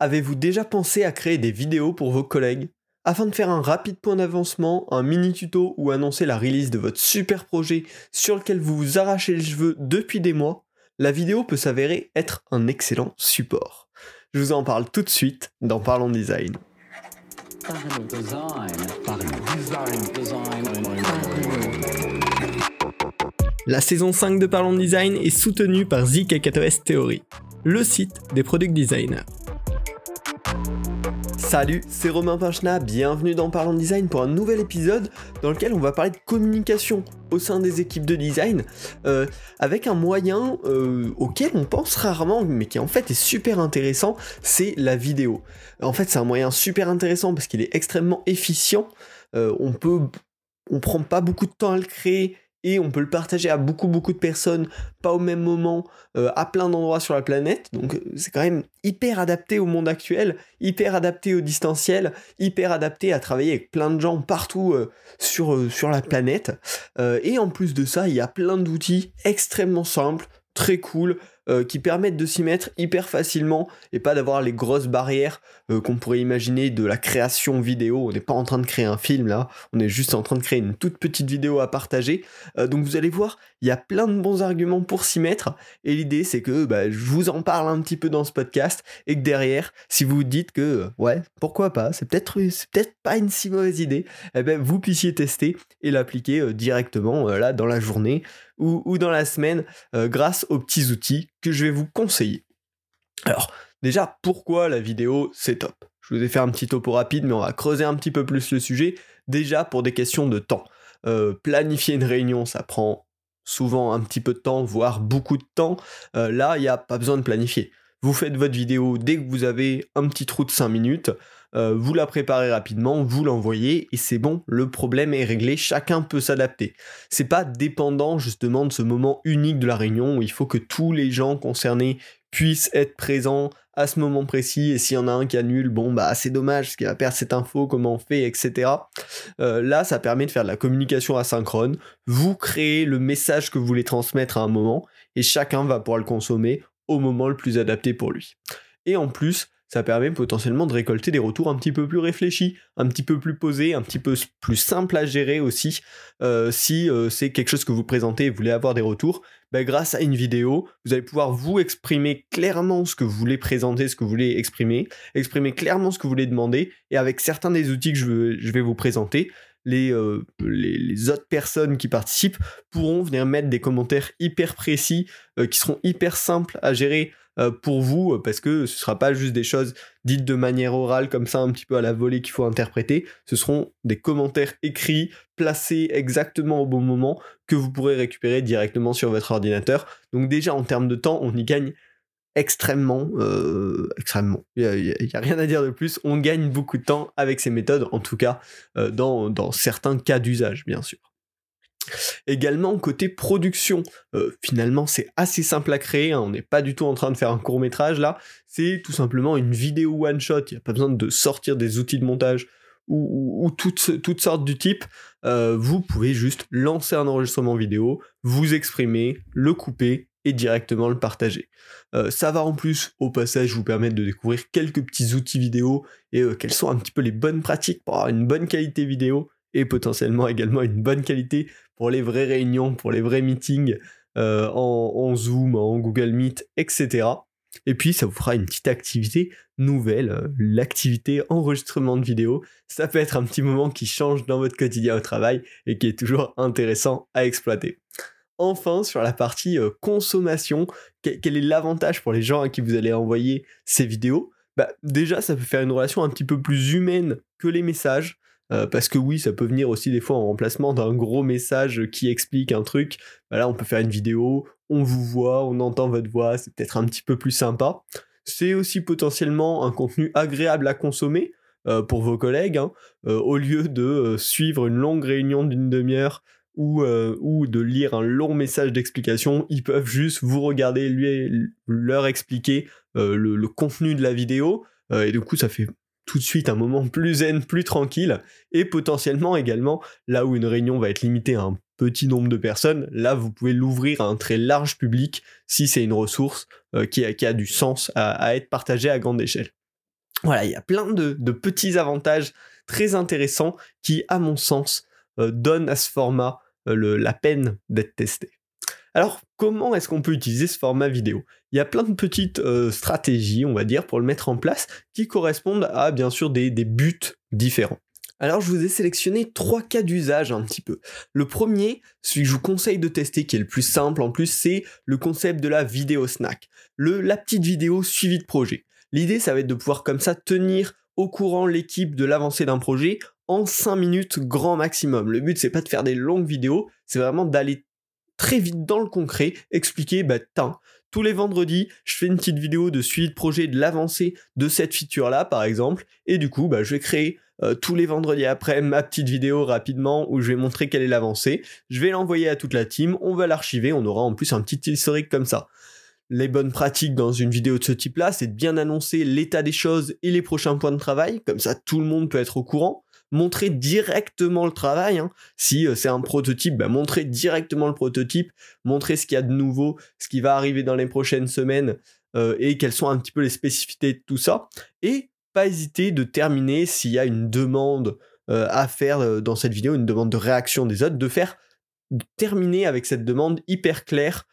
Avez-vous déjà pensé à créer des vidéos pour vos collègues? Afin de faire un rapide point d'avancement, un mini tuto ou annoncer la release de votre super projet sur lequel vous vous arrachez les cheveux depuis des mois, la vidéo peut s'avérer être un excellent support. Je vous en parle tout de suite dans Parlons Design. La saison 5 de Parlons Design est soutenue par ZK4S Theory, le site des product designers. Salut, c'est Romain Pinchna, bienvenue dans Parlons Design pour un nouvel épisode dans lequel on va parler de communication au sein des équipes de design euh, avec un moyen euh, auquel on pense rarement mais qui en fait est super intéressant, c'est la vidéo. En fait c'est un moyen super intéressant parce qu'il est extrêmement efficient, euh, on peut... On prend pas beaucoup de temps à le créer, et on peut le partager à beaucoup beaucoup de personnes, pas au même moment, euh, à plein d'endroits sur la planète. Donc euh, c'est quand même hyper adapté au monde actuel, hyper adapté au distanciel, hyper adapté à travailler avec plein de gens partout euh, sur, sur la planète. et en plus de ça, il y a plein d'outils extrêmement simples, très cool, euh, qui permettent de s'y mettre hyper facilement et pas d'avoir les grosses barrières euh, qu'on pourrait imaginer de la création vidéo. On n'est pas en train de créer un film là, on est juste en train de créer une toute petite vidéo à partager. Euh, donc vous allez voir, il y a plein de bons arguments pour s'y mettre et l'idée c'est que bah, je vous en parle un petit peu dans ce podcast et que derrière, si vous dites que ouais, pourquoi pas, c'est peut-être pas une si mauvaise idée, eh ben, vous puissiez tester et l'appliquer directement là dans la journée ou, dans la semaine grâce aux petits outils que je vais vous conseiller. Alors, déjà, pourquoi la vidéo, c'est top? Je vous ai fait un petit topo rapide, mais on va creuser un petit peu plus le sujet. Déjà, pour des questions de temps. Euh, planifier une réunion, ça prend souvent un petit peu de temps, voire beaucoup de temps. Euh, là, il n'y a pas besoin de planifier. Vous faites votre vidéo dès que vous avez un petit trou de 5 minutes. Euh, vous la préparez rapidement, vous l'envoyez et c'est bon, le problème est réglé, chacun peut s'adapter. C'est pas dépendant justement de ce moment unique de la réunion où il faut que tous les gens concernés puissent être présents à ce moment précis et s'il y en a un qui annule, bon bah c'est dommage parce qu'il va perdre cette info, comment on fait, etc. Euh, là ça permet de faire de la communication asynchrone, vous créez le message que vous voulez transmettre à un moment et chacun va pouvoir le consommer au moment le plus adapté pour lui. Et en plus, ça permet potentiellement de récolter des retours un petit peu plus réfléchis, un petit peu plus posés, un petit peu plus simple à gérer aussi. Euh, si euh, c'est quelque chose que vous présentez et vous voulez avoir des retours, ben, grâce à une vidéo, vous allez pouvoir vous exprimer clairement ce que vous voulez présenter, ce que vous voulez exprimer, exprimer clairement ce que vous voulez demander, et avec certains des outils que je, vais vous présenter, euh, les, autres personnes qui participent pourront venir mettre des commentaires hyper précis, qui seront hyper simples à gérer pour vous, euh, parce que ce ne sera pas juste des choses dites de manière orale, comme ça, un petit peu à la volée qu'il faut interpréter. Ce seront des commentaires écrits, placés exactement au bon moment, que vous pourrez récupérer directement sur votre ordinateur. Donc déjà, en termes de temps, on y gagne extrêmement, euh, extrêmement. Il n'y a, rien à dire de plus. On gagne beaucoup de temps avec ces méthodes, en tout cas dans certains cas d'usage, bien sûr. Également, côté production, euh, finalement, c'est assez simple à créer. Hein. on n'est pas du tout en train de faire un court métrage là. C'est tout simplement une vidéo one shot. Il n'y a pas besoin de sortir des outils de montage ou, toutes, sortes du type. Euh, vous pouvez juste lancer un enregistrement vidéo, vous exprimer, le couper et directement le partager. Euh, ça va en plus au passage vous permettre de découvrir quelques petits outils vidéo et quelles sont un petit peu les bonnes pratiques pour avoir une bonne qualité vidéo et potentiellement également une bonne qualité pour les vraies réunions, pour les vrais meetings euh, en, Zoom, en Google Meet, etc. Et puis ça vous fera une petite activité nouvelle, euh, l'activité enregistrement de vidéo. Ça peut être un petit moment qui change dans votre quotidien au travail et qui est toujours intéressant à exploiter. Enfin, sur la partie euh, consommation, quel, est l'avantage pour les gens à qui vous allez envoyer ces vidéos? Bah, Déjà, ça peut faire une relation un petit peu plus humaine que les messages. Euh, parce que oui, ça peut venir aussi des fois en remplacement d'un gros message qui explique un truc. Bah là, on peut faire une vidéo, on vous voit, on entend votre voix, c'est peut-être un petit peu plus sympa. C'est aussi potentiellement un contenu agréable à consommer euh, pour vos collègues, hein. euh, au lieu de suivre une longue réunion d'une demi-heure ou, ou de lire un long message d'explication, ils peuvent juste vous regarder, lui, leur expliquer le, le, contenu de la vidéo, et du coup ça fait tout de suite un moment plus zen, plus tranquille, et potentiellement également, là où une réunion va être limitée à un petit nombre de personnes, là vous pouvez l'ouvrir à un très large public si c'est une ressource euh, qui, a, du sens à, être partagée à grande échelle. Voilà, il y a plein de, petits avantages très intéressants qui, à mon sens, euh, donnent à ce format euh, la peine d'être testé. Alors, comment est-ce qu'on peut utiliser ce format vidéo? Il y a plein de petites euh, stratégies, on va dire, pour le mettre en place, qui correspondent à, bien sûr, des, buts différents. Alors je vous ai sélectionné trois cas d'usage un petit peu. Le premier, celui que je vous conseille de tester, qui est le plus simple en plus, c'est le concept de la vidéo snack. Le, la petite vidéo suivie de projet. L'idée, ça va être de pouvoir comme ça tenir au courant l'équipe de l'avancée d'un projet en 5 minutes grand maximum. Le but, c'est pas de faire des longues vidéos, c'est vraiment d'aller très vite dans le concret, expliquer, bah, tous les vendredis, je fais une petite vidéo de suivi de projet de l'avancée de cette feature-là, par exemple, et du coup, bah, je vais créer euh, tous les vendredis après ma petite vidéo rapidement où je vais montrer quelle est l'avancée. Je vais l'envoyer à toute la team, on va l'archiver, on aura en plus un petit historique comme ça les bonnes pratiques dans une vidéo de ce type-là, c'est de bien annoncer l'état des choses et les prochains points de travail, comme ça tout le monde peut être au courant. Montrer directement le travail, hein. si euh, c'est un prototype, bah, montrer directement le prototype, montrer ce qu'il y a de nouveau, ce qui va arriver dans les prochaines semaines euh, et quelles sont un petit peu les spécificités de tout ça. Et pas hésiter de terminer s'il y a une demande euh, à faire dans cette vidéo, une demande de réaction des autres, de faire terminer avec cette demande hyper claire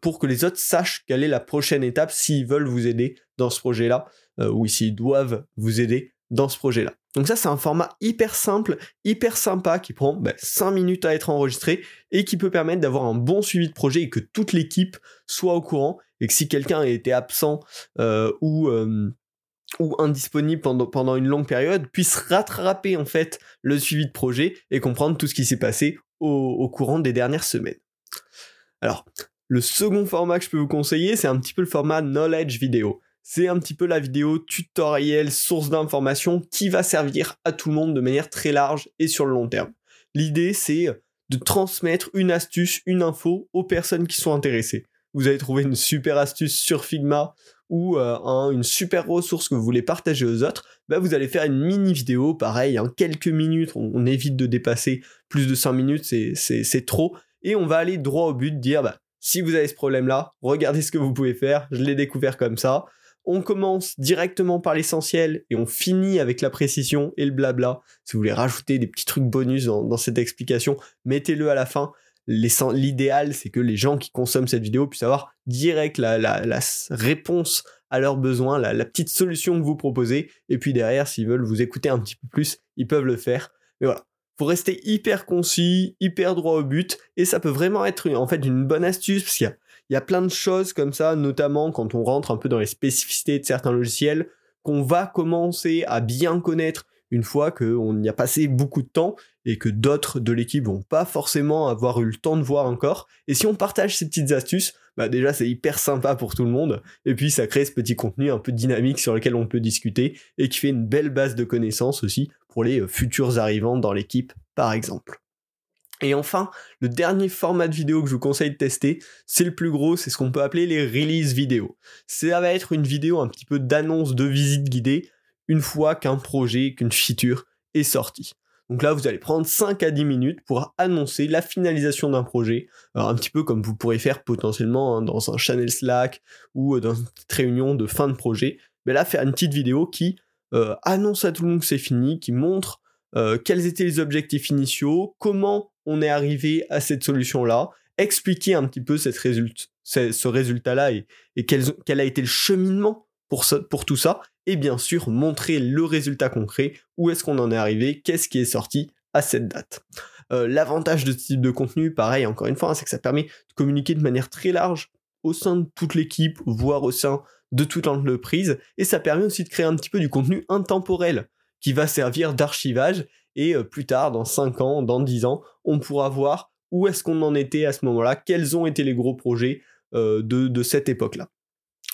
pour que les autres sachent quelle est la prochaine étape s'ils veulent vous aider dans ce projet-là, ou s'ils doivent vous aider dans ce projet-là. Donc ça, c'est un format hyper simple, hyper sympa, qui prend 5 bah, minutes à être enregistré et qui peut permettre d'avoir un bon suivi de projet et que toute l'équipe soit au courant et que si quelqu'un a été absent euh, ou ou indisponible pendant, une longue période puisse rattraper en fait le suivi de projet et comprendre tout ce qui s'est passé au, au courant des dernières semaines. Alors, le second format que je peux vous conseiller, c'est un petit peu le format knowledge vidéo. C'est un petit peu la vidéo tutoriel, source d'information qui va servir à tout le monde de manière très large et sur le long terme. L'idée, c'est de transmettre une astuce, une info aux personnes qui sont intéressées. Vous allez trouver une super astuce sur Figma ou euh, une super ressource que vous voulez partager aux autres, bah vous allez faire une mini vidéo, pareil, en quelques minutes, on, évite de dépasser plus de 5 minutes, c'est trop, et on va aller droit au but, dire bah, si vous avez ce problème-là, regardez ce que vous pouvez faire. Je l'ai découvert comme ça. On commence directement par l'essentiel et on finit avec la précision et le blabla. Si vous voulez rajouter des petits trucs bonus dans, cette explication, mettez-le à la fin. L'idéal, c'est que les gens qui consomment cette vidéo puissent avoir direct la, réponse à leurs besoins, la, petite solution que vous proposez. Et puis derrière, s'ils veulent vous écouter un petit peu plus, ils peuvent le faire. Mais voilà, faut rester hyper concis, hyper droit au but, et ça peut vraiment être en fait une bonne astuce, parce qu'il y a, plein de choses comme ça, notamment quand on rentre un peu dans les spécificités de certains logiciels, qu'on va commencer à bien connaître une fois qu'on y a passé beaucoup de temps et que d'autres de l'équipe vont pas forcément avoir eu le temps de voir encore. Et si on partage ces petites astuces, bah déjà c'est hyper sympa pour tout le monde. Et puis ça crée ce petit contenu un peu dynamique sur lequel on peut discuter et qui fait une belle base de connaissances aussi pour les futurs arrivants dans l'équipe par exemple. Et enfin, le dernier format de vidéo que je vous conseille de tester, c'est le plus gros, c'est ce qu'on peut appeler les release vidéo. Ça va être une vidéo un petit peu d'annonce de visite guidée une fois qu'un projet, qu'une feature est sorti. Donc là, vous allez prendre 5 à 10 minutes pour annoncer la finalisation d'un projet, un petit peu comme vous pourrez faire potentiellement hein, dans un channel Slack ou euh, dans une petite réunion de fin de projet. Mais là, faire une petite vidéo qui euh, annonce à tout le monde que c'est fini, qui montre euh, quels étaient les objectifs initiaux, comment on est arrivé à cette solution-là, expliquer un petit peu ce, résultat-là et, quel, a été le cheminement pour, pour tout ça, et bien sûr montrer le résultat concret, où est-ce qu'on en est arrivé, qu'est-ce qui est sorti à cette date? Euh, l'avantage de ce type de contenu, pareil, encore une fois, hein, c'est que ça permet de communiquer de manière très large au sein de toute l'équipe, voire au sein de toute l'entreprise, et ça permet aussi de créer un petit peu du contenu intemporel qui va servir d'archivage, et euh, plus tard, dans 5 ans, dans 10 ans, on pourra voir où est-ce qu'on en était à ce moment-là, quels ont été les gros projets euh, de cette époque-là.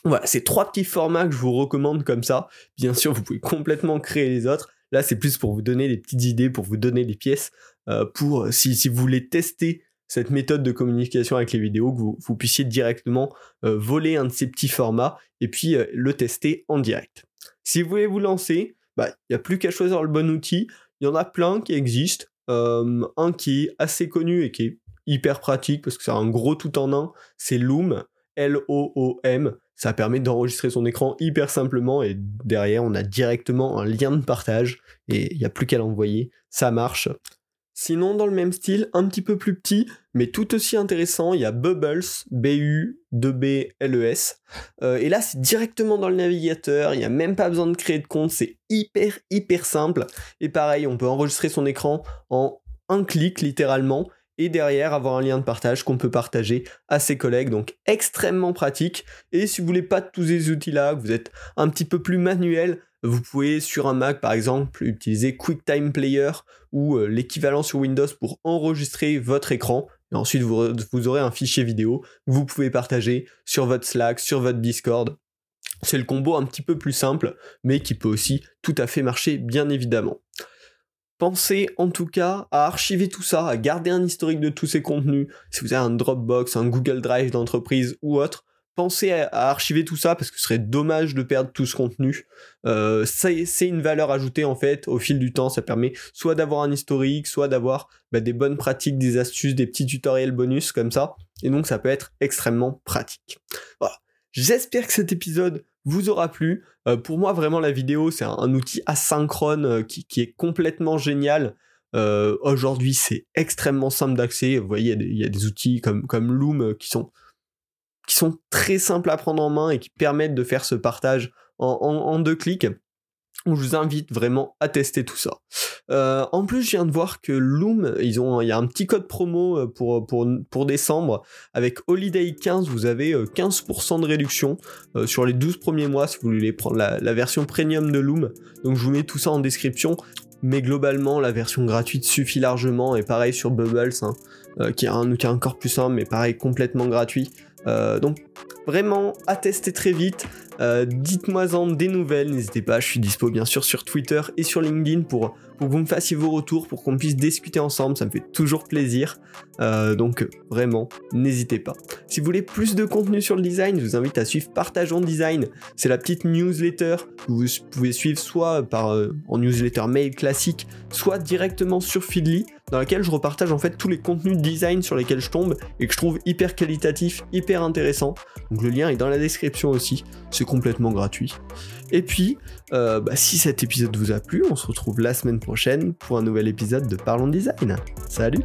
Voilà, c'est trois petits formats que je vous recommande comme ça. Bien sûr, vous pouvez complètement créer les autres. Là, c'est plus pour vous donner des petites idées, pour vous donner des pièces, euh, pour si, si, vous voulez tester cette méthode de communication avec les vidéos, que vous, puissiez directement voler un de ces petits formats et puis le tester en direct. Si vous voulez vous lancer, bah, il n'y a plus qu'à choisir le bon outil. Il y en a plein qui existent. un qui est assez connu et qui est hyper pratique parce que c'est un gros tout en un, c'est Loom, L-O-O-M Ça permet d'enregistrer son écran hyper simplement et derrière on a directement un lien de partage et il n'y a plus qu'à l'envoyer. Ça marche. Sinon, dans le même style, un petit peu plus petit, mais tout aussi intéressant, il y a Bubbles, B-U-2-B-L-E-S. Euh, et là, c'est directement dans le navigateur, il n'y a même pas besoin de créer de compte, c'est hyper, hyper simple. Et pareil, on peut enregistrer son écran en un clic, littéralement, et derrière avoir un lien de partage qu'on peut partager à ses collègues. Donc extrêmement pratique. Et si vous voulez pas tous ces outils-là, que vous êtes un petit peu plus manuel, vous pouvez sur un Mac par exemple utiliser QuickTime Player ou euh, l'équivalent sur Windows pour enregistrer votre écran. Et ensuite vous aurez un fichier vidéo que vous pouvez partager sur votre Slack, sur votre Discord. C'est le combo un petit peu plus simple, mais qui peut aussi tout à fait marcher bien évidemment. Pensez en tout cas à archiver tout ça, à garder un historique de tous ces contenus. Si vous avez un Dropbox, un Google Drive d'entreprise ou autre, pensez à, archiver tout ça parce que ce serait dommage de perdre tout ce contenu. Euh, c'est une valeur ajoutée en fait au fil du temps. Ça permet soit d'avoir un historique, soit d'avoir bah, des bonnes pratiques, des astuces, des petits tutoriels bonus comme ça. Et donc ça peut être extrêmement pratique. Voilà. J'espère que cet épisode vous aura plu. Euh, pour moi, vraiment, la vidéo, c'est un, outil asynchrone euh, qui, est complètement génial. Euh, aujourd'hui, c'est extrêmement simple d'accès. Vous voyez, il y, a des outils comme, Loom qui sont, qui sont très simples à prendre en main et qui permettent de faire ce partage en deux clics je vous invite vraiment à tester tout ça. Euh, en plus, je viens de voir que Loom, ils ont, il y a un petit code promo euh, pour décembre. Avec Holiday 15, vous avez 15% euh, de réduction sur les 12 premiers mois si vous voulez prendre la, version premium de Loom. Donc je vous mets tout ça en description. Mais globalement, la version gratuite suffit largement. Et pareil sur Bubbles, hein, qui est un outil encore plus simple, mais pareil, complètement gratuit. donc vraiment à tester très vite. Euh, dites-moi-en des nouvelles, n'hésitez pas, je suis dispo bien sûr sur Twitter et sur LinkedIn pour, pour que vous me fassiez vos retours, pour qu'on puisse discuter ensemble, ça me fait toujours plaisir. Euh, donc vraiment, n'hésitez pas. Si vous voulez plus de contenu sur le design, je vous invite à suivre Partageons Design, c'est la petite newsletter que vous pouvez suivre soit par, euh, en newsletter mail classique, soit directement sur Feedly, dans laquelle je repartage en fait tous les contenus design sur lesquels je tombe et que je trouve hyper qualitatif, hyper intéressant. Donc le lien est dans la description aussi complètement gratuit. Et puis, euh, bah, si cet épisode vous a plu, on se retrouve la semaine prochaine pour un nouvel épisode de Parlons Design. Salut.